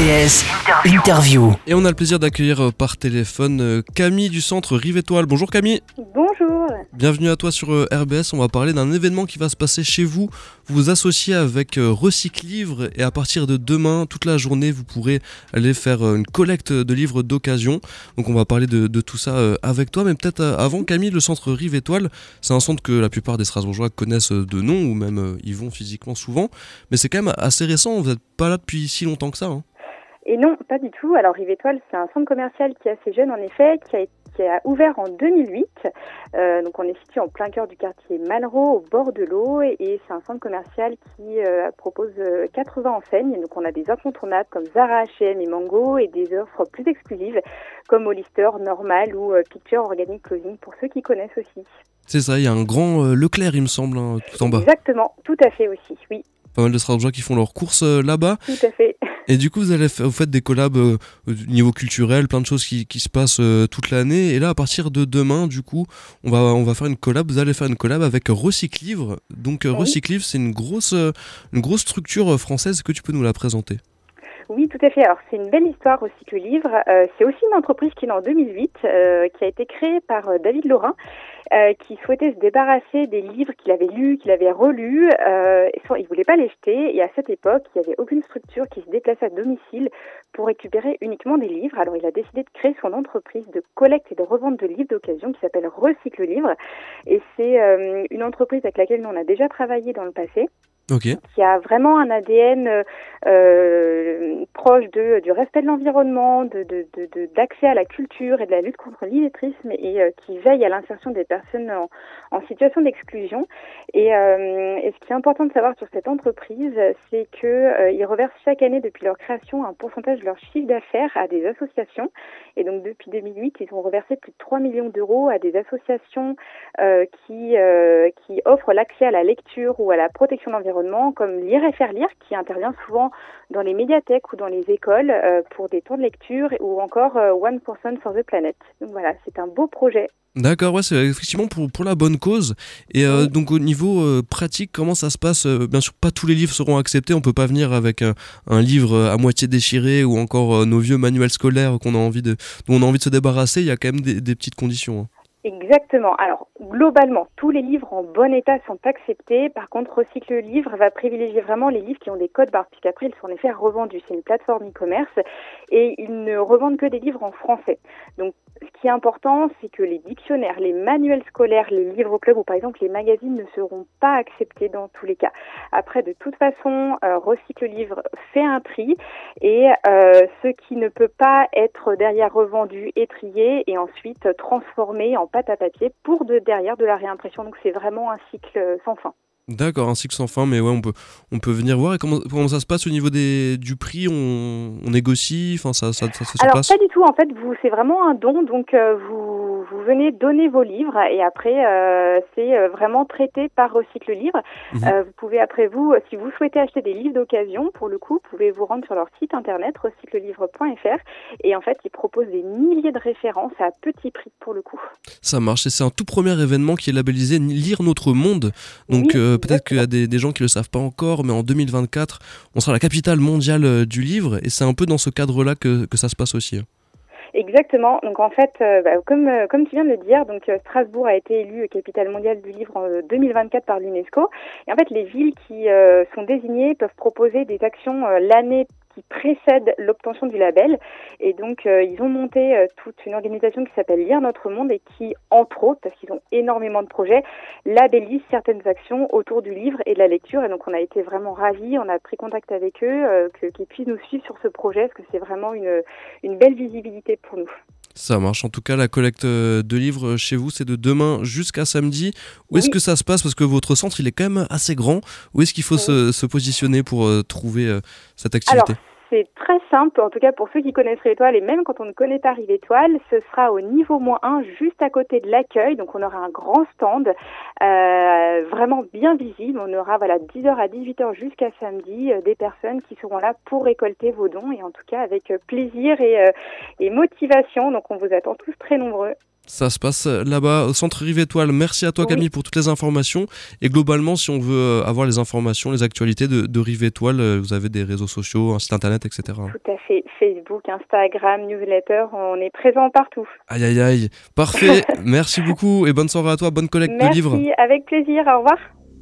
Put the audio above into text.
RBS Interview. Et on a le plaisir d'accueillir euh, par téléphone euh, Camille du centre Rive Étoile. Bonjour Camille. Bonjour. Bienvenue à toi sur euh, RBS. On va parler d'un événement qui va se passer chez vous. Vous vous associez avec Recycle Livre et à partir de demain, toute la journée, vous pourrez aller faire une collecte de livres d'occasion. Donc on va parler de, tout ça avec toi. Mais peut-être avant Camille, le centre Rive Étoile, c'est un centre que la plupart des Strasbourgeois connaissent de nom ou même y vont physiquement souvent. Mais c'est quand même assez récent. Vous n'êtes pas là depuis si longtemps que ça. Hein. Et non, pas du tout. Alors Rive Étoile, c'est un centre commercial qui est assez jeune en effet, qui a, qui a ouvert en 2008. Euh, donc on est situé en plein cœur du quartier Malraux, au bord de l'eau, et, c'est un centre commercial qui euh, propose 80 euh, enseignes. Donc on a des incontournables comme Zara, H&M et Mango, et des offres plus exclusives comme Hollister, Normal ou Picture Organic Clothing pour ceux qui connaissent aussi. C'est ça, il y a un grand Leclerc, il me semble, hein, tout en bas. Exactement, tout à fait aussi, oui. Pas mal de Strasbourgeois qui font leurs courses là-bas. Tout à fait. Et du coup, vous, allez vous faites des collabs au euh, niveau culturel, plein de choses qui, qui se passent euh, toute l'année. Et là, à partir de demain, du coup, on va, on va faire une collab. Vous allez faire une collab avec Recyclivre. Donc, euh, Recyclivre, c'est une grosse, une grosse structure française. Est-ce que tu peux nous la présenter? Oui, tout à fait. Alors, c'est une belle histoire Recycle Livre. c'est aussi une entreprise qui est en 2008, qui a été créée par David Laurin, euh, qui souhaitait se débarrasser des livres qu'il avait lus, qu'il avait relus. Euh, il voulait pas les jeter. Et à cette époque, il n'y avait aucune structure qui se déplaçait à domicile pour récupérer uniquement des livres. Alors, il a décidé de créer son entreprise de collecte et de revente de livres d'occasion qui s'appelle Recycle Livre. Et c'est euh, une entreprise avec laquelle nous on a déjà travaillé dans le passé qui a vraiment un ADN euh, euh, proche du respect de l'environnement, d'accès à la culture et de la lutte contre l'illettrisme et euh, qui veille à l'insertion des personnes en, situation d'exclusion. Et, ce qui est important de savoir sur cette entreprise, c'est que ils reversent chaque année depuis leur création un pourcentage de leur chiffre d'affaires à des associations. Et donc depuis 2008, ils ont reversé plus de 3 millions d'euros à des associations qui offrent l'accès à la lecture ou à la protection de l'environnement comme Lire et faire lire, qui intervient souvent dans les médiathèques ou dans les écoles euh, pour des tours de lecture, ou encore euh, One Person for the Planet. Donc voilà, c'est un beau projet. D'accord, ouais, c'est effectivement pour, pour la bonne cause. Et euh, donc au niveau pratique, comment ça se passe Bien sûr, pas tous les livres seront acceptés. On peut pas venir avec un livre à moitié déchiré ou encore nos vieux manuels scolaires qu'on a envie de, dont on a envie de se débarrasser. Il y a quand même des, petites conditions. Hein. Exactement. Alors, globalement, tous les livres en bon état sont acceptés. Par contre, Recycle Livre va privilégier vraiment les livres qui ont des codes barres, puisqu'après, ils sont en effet revendus. C'est une plateforme e-commerce et ils ne revendent que des livres en français. Donc, ce qui est important, c'est que les dictionnaires, les manuels scolaires, les livres au club ou par exemple les magazines ne seront pas acceptés dans tous les cas. Après, de toute façon, euh, Recycle Livre fait un tri et euh, ce qui ne peut pas être derrière revendu est trié et ensuite transformé en pâte à papier pour de derrière de la réimpression. Donc c'est vraiment un cycle sans fin. D'accord, un cycle sans fin, mais ouais, on peut, on peut venir voir. Et comment, comment ça se passe au niveau des, du prix? On, on négocie? Enfin, ça, ça, ça, se Alors, pas du tout. En fait, vous, c'est vraiment un don. Donc, euh, vous, vous venez donner vos livres et après, euh, c'est euh, vraiment traité par Recycle Livre. Mhm. vous pouvez, après vous, si vous souhaitez acheter des livres d'occasion, pour le coup, vous pouvez vous rendre sur leur site internet recyclelivre.fr et en fait, ils proposent des milliers de références à petit prix pour le coup. Ça marche. Et c'est un tout premier événement qui est labellisé Lire notre monde. Donc, peut-être qu'il y a des, gens qui le savent pas encore, mais en 2024, on sera la capitale mondiale euh, du livre, et c'est un peu dans ce cadre-là que, ça se passe aussi. Hein. Exactement. Donc en fait, euh, bah, comme euh, comme tu viens de le dire, donc Strasbourg a été élue capitale mondiale du livre en 2024 par l'UNESCO. Et en fait, les villes qui sont désignées peuvent proposer des actions l'année qui précède l'obtention du label. Et donc, euh, ils ont monté euh, toute une organisation qui s'appelle Lire Notre Monde et qui, entre autres, parce qu'ils ont énormément de projets, labellise certaines actions autour du livre et de la lecture. Et donc, on a été vraiment ravis. On a pris contact avec eux, euh, qu'ils puissent nous suivre sur ce projet, parce que c'est vraiment une, une belle visibilité pour nous. Ça marche. En tout cas, la collecte de livres chez vous, c'est de demain jusqu'à samedi. Où est-ce que ça se passe? Parce que votre centre, il est quand même assez grand. Où est-ce qu'il faut se, se, positionner pour trouver cette activité? C'est très simple, en tout cas pour ceux qui connaissent Étoile, et même quand on ne connaît pas Rive Étoile, ce sera au niveau moins 1, juste à côté de l'accueil. Donc on aura un grand stand, euh, vraiment bien visible. On aura voilà 10h à 18h jusqu'à samedi euh, des personnes qui seront là pour récolter vos dons, et en tout cas avec euh, plaisir et motivation. Donc on vous attend tous très nombreux. Ça se passe là-bas au centre Rive Étoile. Merci à toi Oui. Camille pour toutes les informations. Et globalement, si on veut euh, avoir les informations, les actualités de, de Rive Étoile, euh, vous avez des réseaux sociaux, un site internet, etc. Tout à fait. Facebook, Instagram, newsletter, on est présent partout. Aïe aïe aïe. Parfait. Merci beaucoup et bonne soirée à toi. Bonne collecte de livres. Merci, avec plaisir. Au revoir.